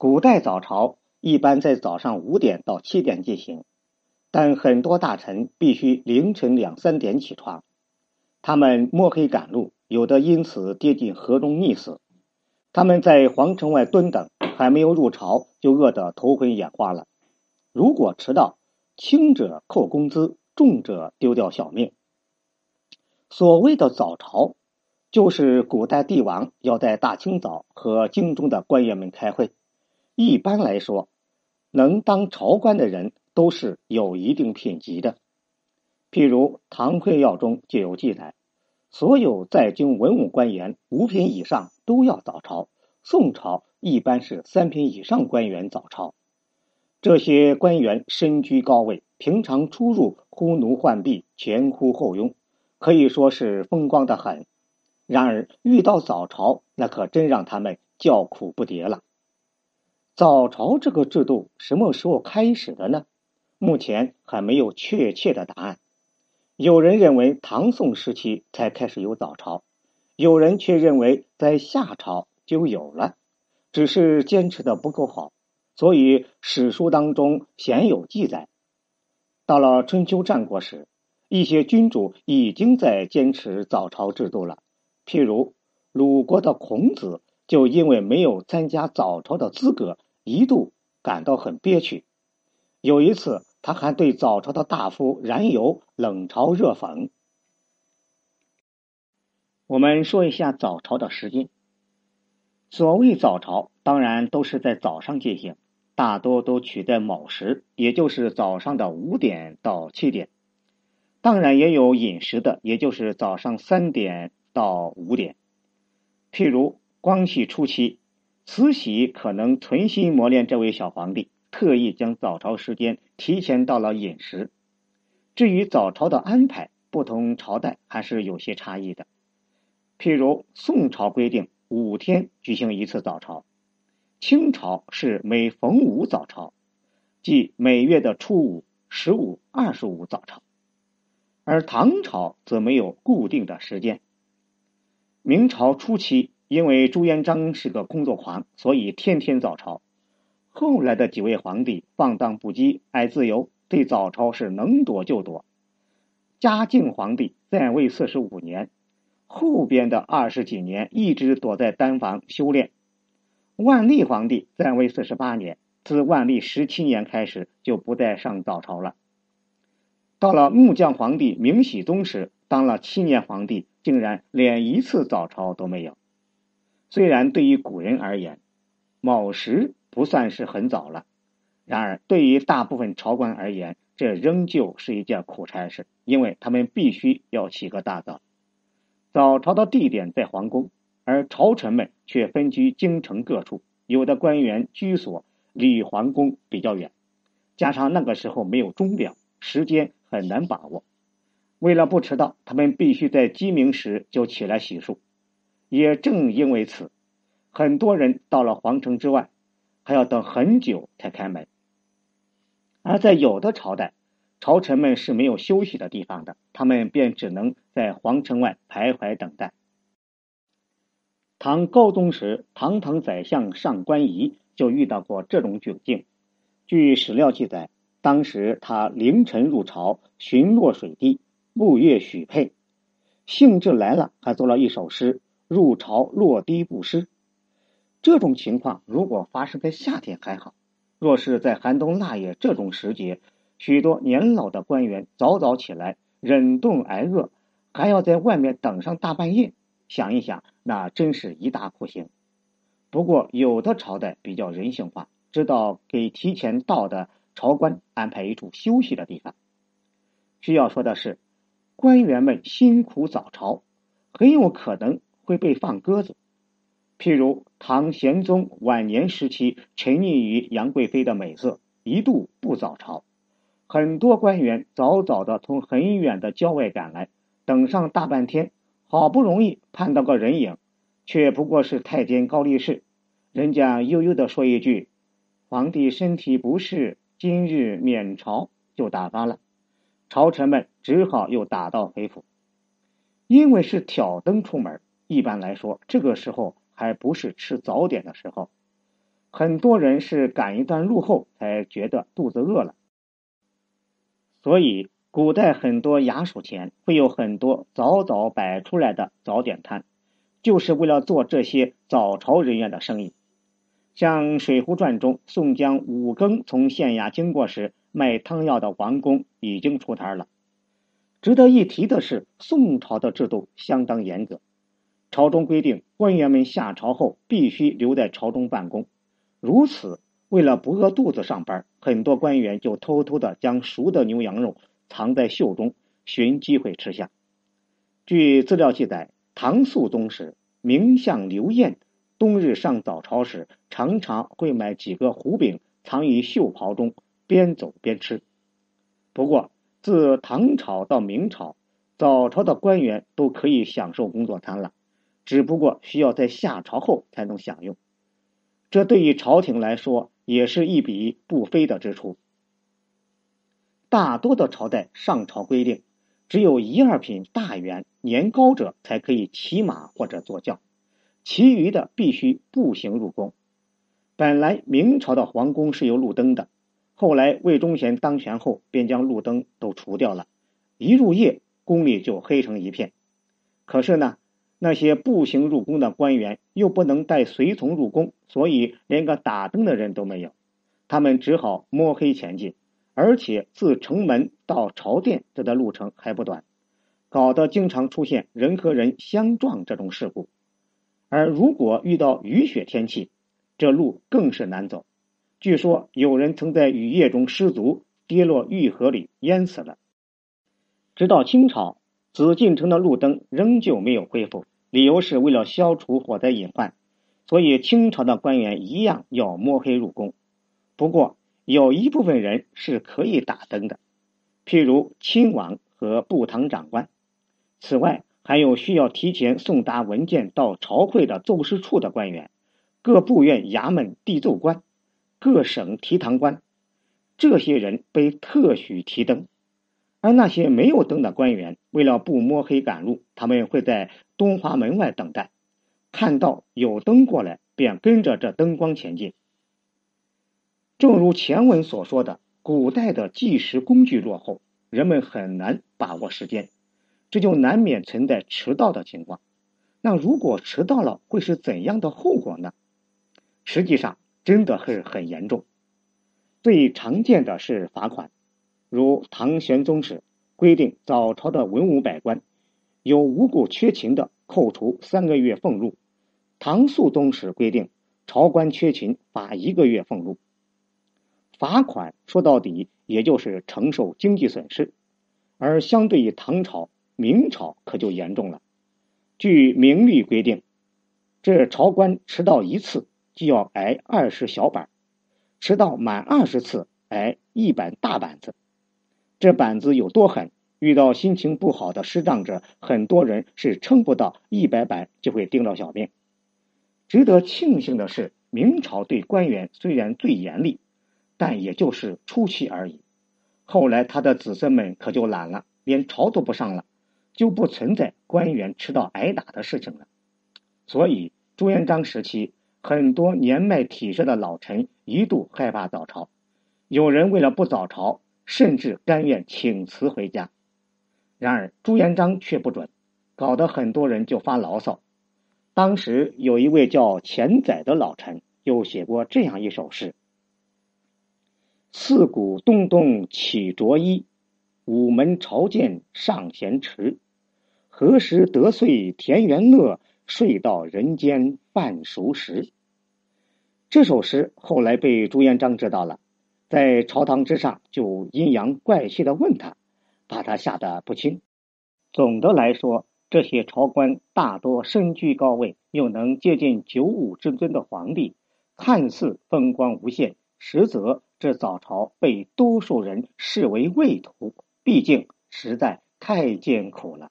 古代早朝一般在早上五点到七点进行，但很多大臣必须凌晨两三点起床，他们摸黑赶路，有的因此跌进河中溺死。他们在皇城外蹲等，还没有入朝就饿得头昏眼花了。如果迟到，轻者扣工资，重者丢掉小命。所谓的早朝。就是古代帝王要在大清早和京中的官员们开会。一般来说，能当朝官的人都是有一定品级的。譬如《唐会要》中就有记载，所有在京文武官员五品以上都要早朝。宋朝一般是三品以上官员早朝。这些官员身居高位，平常出入呼奴唤婢，前呼后拥，可以说是风光的很。然而遇到早朝，那可真让他们叫苦不迭了。早朝这个制度什么时候开始的呢？目前还没有确切的答案。有人认为唐宋时期才开始有早朝，有人却认为在夏朝就有了，只是坚持的不够好，所以史书当中鲜有记载。到了春秋战国时，一些君主已经在坚持早朝制度了。譬如鲁国的孔子，就因为没有参加早朝的资格，一度感到很憋屈。有一次，他还对早朝的大夫冉有冷嘲热讽。我们说一下早朝的时间。所谓早朝，当然都是在早上进行，大多都取在卯时，也就是早上的五点到七点。当然也有饮食的，也就是早上三点。到五点，譬如光绪初期，慈禧可能存心磨练这位小皇帝，特意将早朝时间提前到了饮食。至于早朝的安排，不同朝代还是有些差异的。譬如宋朝规定五天举行一次早朝，清朝是每逢五早朝，即每月的初五、十五、二十五早朝，而唐朝则没有固定的时间。明朝初期，因为朱元璋是个工作狂，所以天天早朝。后来的几位皇帝放荡不羁，爱自由，对早朝是能躲就躲。嘉靖皇帝在位四十五年，后边的二十几年一直躲在丹房修炼。万历皇帝在位四十八年，自万历十七年开始就不再上早朝了。到了木匠皇帝明熹宗时，当了七年皇帝。竟然连一次早朝都没有。虽然对于古人而言，卯时不算是很早了，然而对于大部分朝官而言，这仍旧是一件苦差事，因为他们必须要起个大早。早朝的地点在皇宫，而朝臣们却分居京城各处，有的官员居所离皇宫比较远，加上那个时候没有钟表，时间很难把握。为了不迟到，他们必须在鸡鸣时就起来洗漱。也正因为此，很多人到了皇城之外，还要等很久才开门。而在有的朝代，朝臣们是没有休息的地方的，他们便只能在皇城外徘徊等待。唐高宗时，堂堂宰相上官仪就遇到过这种窘境。据史料记载，当时他凌晨入朝巡落水滴。步月许配，兴致来了，还做了一首诗：“入朝落滴不湿。”这种情况如果发生在夏天还好，若是在寒冬腊月这种时节，许多年老的官员早早起来忍冻挨饿，还要在外面等上大半夜，想一想，那真是一大酷刑。不过，有的朝代比较人性化，知道给提前到的朝官安排一处休息的地方。需要说的是。官员们辛苦早朝，很有可能会被放鸽子。譬如唐玄宗晚年时期，沉溺于杨贵妃的美色，一度不早朝。很多官员早早的从很远的郊外赶来，等上大半天，好不容易盼到个人影，却不过是太监高力士。人家悠悠的说一句：“皇帝身体不适，今日免朝”，就打发了。朝臣们只好又打道回府，因为是挑灯出门。一般来说，这个时候还不是吃早点的时候。很多人是赶一段路后才觉得肚子饿了。所以，古代很多衙署前会有很多早早摆出来的早点摊，就是为了做这些早朝人员的生意。像《水浒传》中，宋江五更从县衙经过时，卖汤药的王公已经出摊了。值得一提的是，宋朝的制度相当严格，朝中规定官员们下朝后必须留在朝中办公。如此，为了不饿肚子上班，很多官员就偷偷的将熟的牛羊肉藏在袖中，寻机会吃下。据资料记载，唐肃宗时，名相刘晏冬日上早朝时，常常会买几个胡饼藏于袖袍中，边走边吃。不过，自唐朝到明朝，早朝的官员都可以享受工作餐了，只不过需要在下朝后才能享用。这对于朝廷来说也是一笔不菲的支出。大多的朝代上朝规定，只有一二品大员年高者才可以骑马或者坐轿，其余的必须步行入宫。本来明朝的皇宫是有路灯的。后来魏忠贤当权后，便将路灯都除掉了，一入夜宫里就黑成一片。可是呢，那些步行入宫的官员又不能带随从入宫，所以连个打灯的人都没有，他们只好摸黑前进。而且自城门到朝殿这段路程还不短，搞得经常出现人和人相撞这种事故。而如果遇到雨雪天气，这路更是难走。据说有人曾在雨夜中失足跌落御河里淹死了。直到清朝，紫禁城的路灯仍旧没有恢复，理由是为了消除火灾隐患，所以清朝的官员一样要摸黑入宫。不过有一部分人是可以打灯的，譬如亲王和部堂长官。此外，还有需要提前送达文件到朝会的奏事处的官员，各部院衙门递奏官。各省提堂官，这些人被特许提灯，而那些没有灯的官员，为了不摸黑赶路，他们会在东华门外等待，看到有灯过来，便跟着这灯光前进。正如前文所说的，古代的计时工具落后，人们很难把握时间，这就难免存在迟到的情况。那如果迟到了，会是怎样的后果呢？实际上。真的是很严重，最常见的是罚款，如唐玄宗时规定，早朝的文武百官有无故缺勤的，扣除三个月俸禄；唐肃宗时规定，朝官缺勤罚一个月俸禄。罚款说到底也就是承受经济损失，而相对于唐朝、明朝可就严重了。据明律规定，这朝官迟到一次。就要挨二十小板，迟到满二十次挨一板大板子。这板子有多狠？遇到心情不好的失障者，很多人是撑不到一百板就会盯着小命。值得庆幸的是，明朝对官员虽然最严厉，但也就是初期而已。后来他的子孙们可就懒了，连朝都不上了，就不存在官员迟到挨打的事情了。所以朱元璋时期。很多年迈体衰的老臣一度害怕早朝，有人为了不早朝，甚至甘愿请辞回家。然而朱元璋却不准，搞得很多人就发牢骚。当时有一位叫钱载的老臣，又写过这样一首诗：“四鼓咚咚起着衣，午门朝见尚嫌迟。何时得遂田园乐？”睡到人间半熟时。这首诗后来被朱元璋知道了，在朝堂之上就阴阳怪气的问他，把他吓得不轻。总的来说，这些朝官大多身居高位，又能接近九五之尊的皇帝，看似风光无限，实则这早朝被多数人视为畏途，毕竟实在太艰苦了。